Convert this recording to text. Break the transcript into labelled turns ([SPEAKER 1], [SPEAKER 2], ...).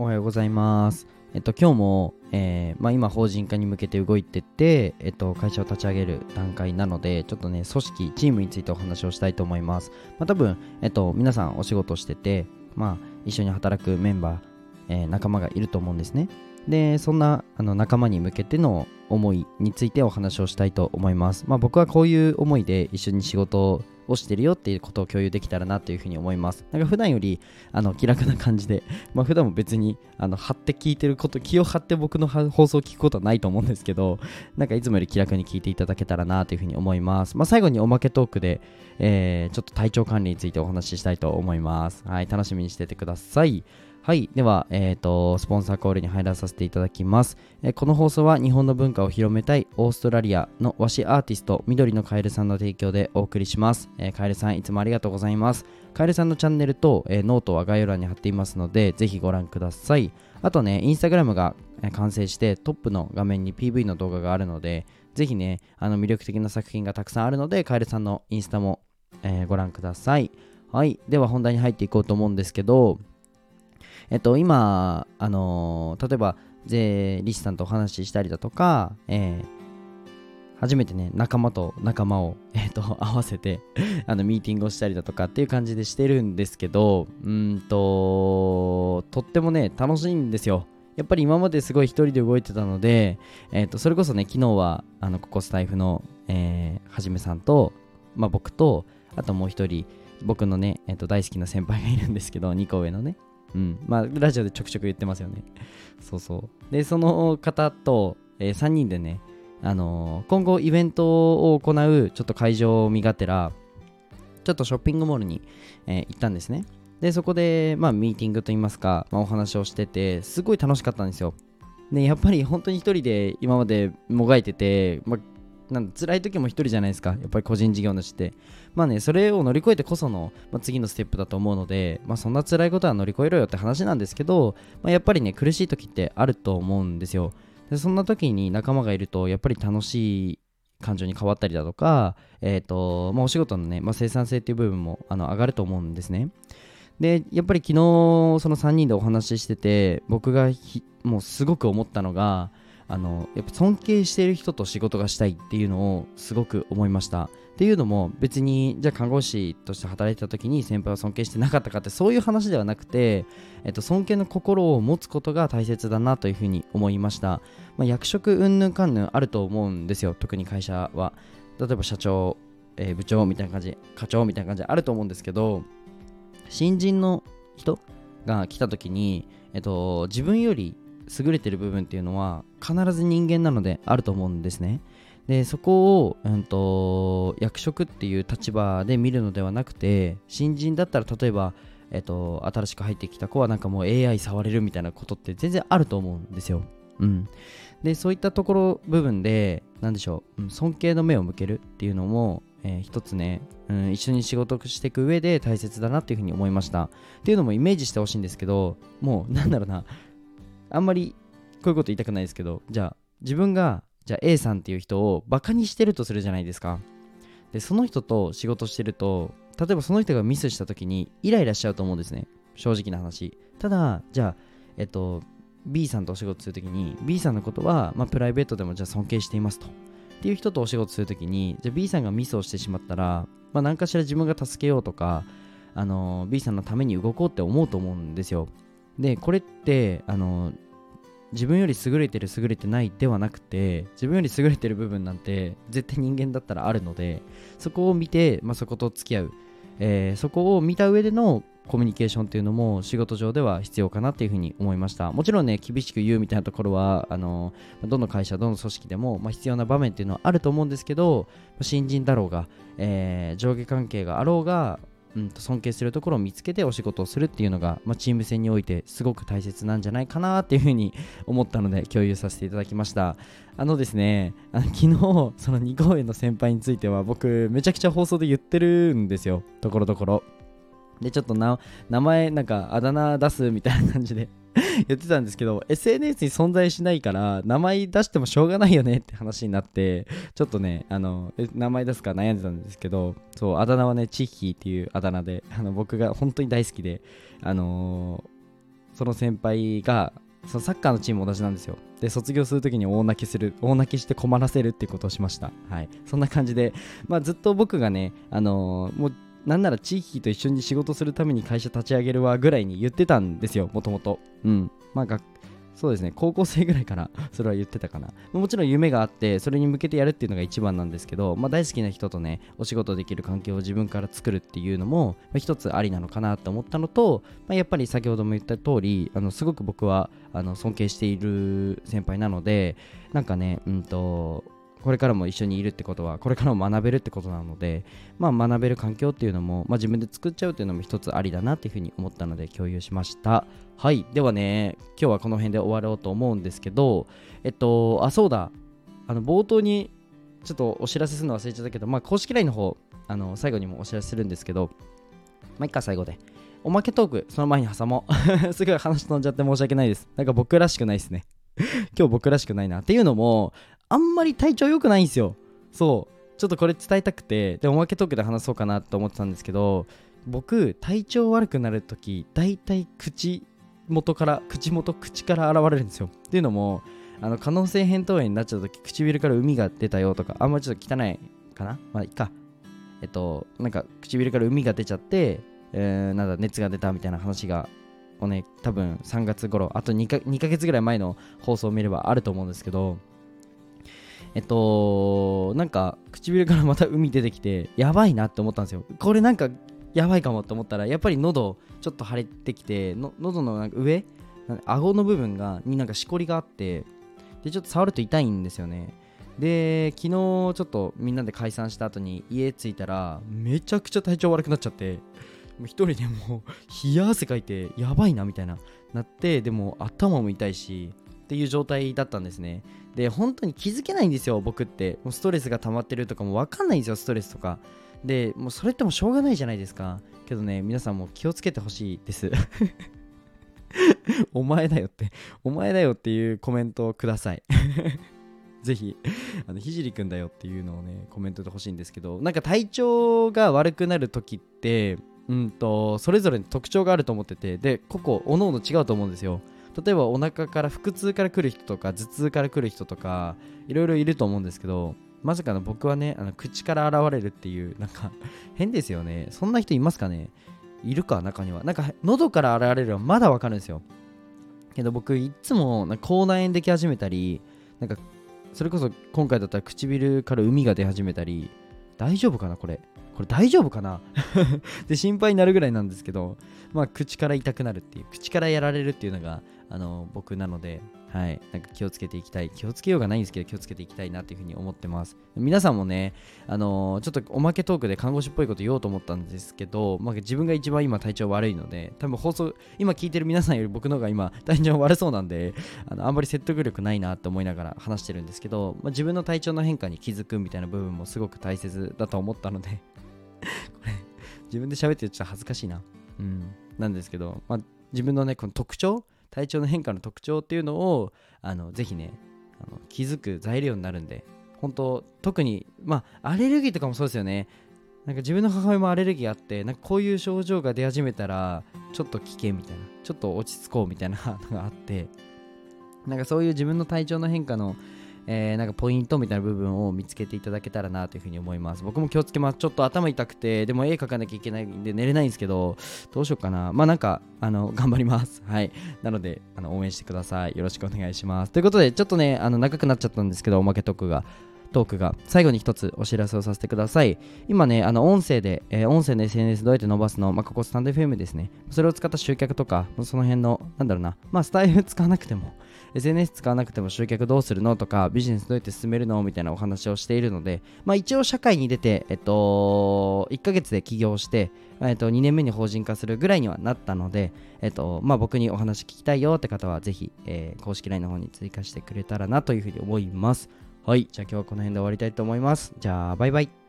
[SPEAKER 1] おはようございます。えっと、今日も、えーまあ、今、法人化に向けて動いてて、えっと、会社を立ち上げる段階なので、ちょっとね、組織、チームについてお話をしたいと思います。まあ、多分、えっと、皆さんお仕事してて、まあ、一緒に働くメンバー、えー仲間がいると思うんですね。で、そんなあの仲間に向けての思いについてお話をしたいと思います。まあ、僕はこういう思いで一緒に仕事をしてるよっていうことを共有できたらなというふうに思います。なんか普段よりあの気楽な感じで、まあ、普段も別にあの張って聞いてること、気を張って僕の放送を聞くことはないと思うんですけど、なんかいつもより気楽に聞いていただけたらなというふうに思います。まあ、最後におまけトークで、えーちょっと体調管理についてお話ししたいと思います。はい、楽しみにしててください。はい。では、えっ、と、スポンサーコールに入らさせていただきます。えーこの放送は日本の文化を広めたいオーストラリアの和紙アーティスト、緑のカエルさんの提供でお送りします。えーカエルさん、いつもありがとうございます。カエルさんのチャンネルと、えノートは概要欄に貼っていますので、ぜひご覧ください。あとね、インスタグラムが完成して、トップの画面に PV の動画があるので、ぜひね、あの魅力的な作品がたくさんあるので、カエルさんのインスタも、えご覧ください。はい。では本題に入っていこうと思うんですけど、えっと、今、あのー例えば、税理士さんとお話ししたりだとか、えー初めてね、仲間と仲間を、えっと合わせて あのミーティングをしたりだとかっていう感じでしてるんですけど、うんと、とってもね、楽しいんですよ。やっぱり今まですごい一人で動いてたので、えっとそれこそね、昨日はあのここスタイフの、えーはじめさんと、まあ、僕と、あともう一人、僕のね、えっと大好きな先輩がいるんですけど、2個上のね、うん。まあ、ラジオでちょくちょく言ってますよね。そうそう。で、その方と、え3人でね、あのー今後イベントを行うちょっと会場を見がてら、ちょっとショッピングモールに、えー行ったんですね。で、そこで、まあ、ミーティングといいますか、まあ、お話をしてて、すごい楽しかったんですよ。で、やっぱり本当に一人で今までもがいてて、まあ、なん辛い時も一人じゃないですか。やっぱり個人事業主って。まあね、それを乗り越えてこその、まあ、次のステップだと思うので、まあ、そんな辛いことは乗り越えろよって話なんですけど、まあ、やっぱりね、苦しい時ってあると思うんですよ。でそんな時に仲間がいると、やっぱり楽しい感情に変わったりだとか、えっ、と、まあ、お仕事のね、まあ、生産性っていう部分もあの上がると思うんですね。で、やっぱり昨日、その3人でお話ししてて、僕がひもうすごく思ったのが、あのやっぱ尊敬している人と仕事がしたいっていうのをすごく思いました。っていうのも別にじゃあ看護師として働いてた時に先輩を尊敬してなかったかってそういう話ではなくて、えっと、尊敬の心を持つことが大切だなというふうに思いました、まあ、役職うんぬんかんぬんあると思うんですよ特に会社は例えば社長、えー部長みたいな感じ課長みたいな感じあると思うんですけど新人の人が来た時に、えっと、自分より優れてる部分っていうのは必ず人間なのであると思うんですねでそこを、うん、と役職っていう立場で見るのではなくて新人だったら例えば、えっと、新しく入ってきた子はなんかもう AI 触れるみたいなことって全然あると思うんですよ。うん、でそういったところ部分で何でしょう、うん尊敬の目を向けるっていうのも、えー一つね、うん、一緒に仕事していく上で大切だなっていうふうに思いました。っていうのもイメージしてほしいんですけどもうなんだろうなあんまりこういうこと言いたくないですけどじゃあ自分がじゃあ A さんっていう人をバカにしてるとするじゃないですか。でその人と仕事してると例えばその人がミスした時にイライラしちゃうと思うんですね。正直な話。ただじゃあえっと B さんとお仕事するときに B さんのことは、まあ、プライベートでもじゃあ尊敬していますと。っていう人とお仕事するときにじゃあ B さんがミスをしてしまったら、まあ、何かしら自分が助けようとかあの B さんのために動こうって思うと思うんですよ。でこれってあの自分より優れてる優れてないではなくて自分より優れてる部分なんて絶対人間だったらあるのでそこを見て、まあ、そこと付き合う、えーそこを見た上でのコミュニケーションっていうのも仕事上では必要かなっていうふうに思いました。もちろんね厳しく言うみたいなところはあのどの会社どの組織でも、まあ、必要な場面っていうのはあると思うんですけど新人だろうが、えー上下関係があろうがうん、と尊敬するところを見つけてお仕事をするっていうのが、まあ、チーム戦においてすごく大切なんじゃないかなっていうふうに思ったので共有させていただきました。あのですねあの昨日その2公演の先輩については僕めちゃくちゃ放送で言ってるんですよ。ところどころ。でちょっと名前なんかあだ名出すみたいな感じで。言ってたんですけど SNS に存在しないから名前出してもしょうがないよねって話になってちょっとねあの名前出すか悩んでたんですけどそうあだ名はねチッヒーっていうあだ名であの僕が本当に大好きであのーその先輩がそのサッカーのチーム同じなんですよ。で卒業するときに大泣きする大泣きして困らせるってことをしました。はい。そんな感じで、まあ、ずっと僕がねあのー、もうなんなら地域と一緒に仕事するために会社立ち上げるわぐらいに言ってたんですよもともと。うん。まあそうですね。高校生ぐらいから それは言ってたかな。もちろん夢があってそれに向けてやるっていうのが一番なんですけど、まあ、大好きな人とねお仕事できる環境を自分から作るっていうのも、まあ、一つありなのかなと思ったのと、まあ、やっぱり先ほども言った通りあのすごく僕はあの尊敬している先輩なのでなんかねうんとこれからも一緒にいるってことはこれからも学べるってことなので、まあ、学べる環境っていうのも、まあ、自分で作っちゃうっていうのも一つありだなっていうふうに思ったので共有しました。はい。ではね今日はこの辺で終わろうと思うんですけどえっとあそうだ。あの冒頭にちょっとお知らせするの忘れちゃったけど、まあ、公式 LINE の方あの最後にもお知らせするんですけどまあいっか最後で。おまけトークその前に挟もう。すごい話飛んじゃって申し訳ないです。なんか僕らしくないですね。今日僕らしくないな。っていうのもあんまり体調良くないんですよ。そう。ちょっとこれ伝えたくてでおまけトークで話そうかなと思ってたんですけど僕体調悪くなるとき大体口元から口元口から現れるんですよ。っていうのもあの可能性扁桃炎になっちゃった時唇から海が出たよとかあんまちょっと汚いかな？まあいいか。えっとなんか唇から海が出ちゃって、えー、なんだ熱が出たみたいな話がをね多分3月頃あと 2, か2ヶ月ぐらい前の放送を見ればあると思うんですけどえっと、なんか唇からまた海出てきて、やばいなって思ったんですよ。これなんかやばいかもって思ったら、やっぱり喉ちょっと腫れてきて、の喉のなんか上、顎の部分がになんかしこりがあって、で、ちょっと触ると痛いんですよね。で、昨日ちょっとみんなで解散した後に家着いたら、めちゃくちゃ体調悪くなっちゃって、もう一人でもう冷や汗かいて、やばいなみたいな、なって、でも頭も痛いし、っていう状態だったんですね。で本当に気づけないんですよ僕って。もうストレスが溜まってるとかも分かんないんですよストレスとか。でもうそれってもうしょうがないじゃないですか。けどね皆さんも気をつけてほしいです。お前だよって。お前だよっていうコメントをください。ぜひ、あのひじりくんだよっていうのをね、コメントで欲しいんですけど、なんか体調が悪くなるときって、うんと、それぞれ特徴があると思ってて、で、個々、おのおの違うと思うんですよ。例えばお腹から腹痛から来る人とか頭痛から来る人とかいろいろいると思うんですけどまさかの僕はねあの口から現れるっていうなんか 変ですよね。そんな人いますかね？いるか中には。なんか喉から現れるのはまだわかるんですよ。けど僕いつも口内炎でき始めたりなんかそれこそ今回だったら唇から海が出始めたり大丈夫かなこれ？これ大丈夫かな？で心配になるぐらいなんですけどまあ口から痛くなるっていう口からやられるっていうのがあの僕なので、はい、なんか気をつけていきたい。気をつけようがないんですけど気をつけていきたいなっていうふうに思ってます。皆さんもね、あのー、ちょっとおまけトークで看護師っぽいこと言おうと思ったんですけど、まあ、自分が一番今体調悪いので多分放送今聞いてる皆さんより僕の方が今体調悪そうなんであのあんまり説得力ないなって思いながら話してるんですけど、まあ、自分の体調の変化に気づくみたいな部分もすごく大切だと思ったのでれ自分で喋ってちょっと恥ずかしいな。うん。なんですけど、まあ、自分のねこの特徴体調の変化の特徴っていうのをあのぜひねあの気づく材料になるんで本当特にまあアレルギーとかもそうですよね。なんか自分の母親もアレルギーあってなんかこういう症状が出始めたらちょっと危険みたいなちょっと落ち着こうみたいなのがあってなんかそういう自分の体調の変化のえー、なんかポイントみたいな部分を見つけていただけたらなというふうに思います。僕も気をつけます。ちょっと頭痛くて、でも絵描かなきゃいけないんで寝れないんですけど、どうしようかな。まあなんか、あの、頑張ります。はい。なので、あの応援してください。よろしくお願いします。ということで、ちょっとね、あの長くなっちゃったんですけど、おまけトークが。トークが最後に一つお知らせをさせてください。今ね、あの音声で、えー、音声の SNS どうやって伸ばすの、まあ、ここスタンド FM ですね。それを使った集客とか、その辺の、なんだろうな、まあ、スタイル使わなくても、SNS 使わなくても集客どうするのとか、ビジネスどうやって進めるの？みたいなお話をしているので、まあ、一応社会に出て、えっと、1ヶ月で起業して、えっと、2年目に法人化するぐらいにはなったので、えっと、まあ、僕にお話聞きたいよって方は、ぜひ、えー、公式 LINE の方に追加してくれたらなというふうに思います。はい、じゃあ今日はこの辺で終わりたいと思います。じゃあ、バイバイ。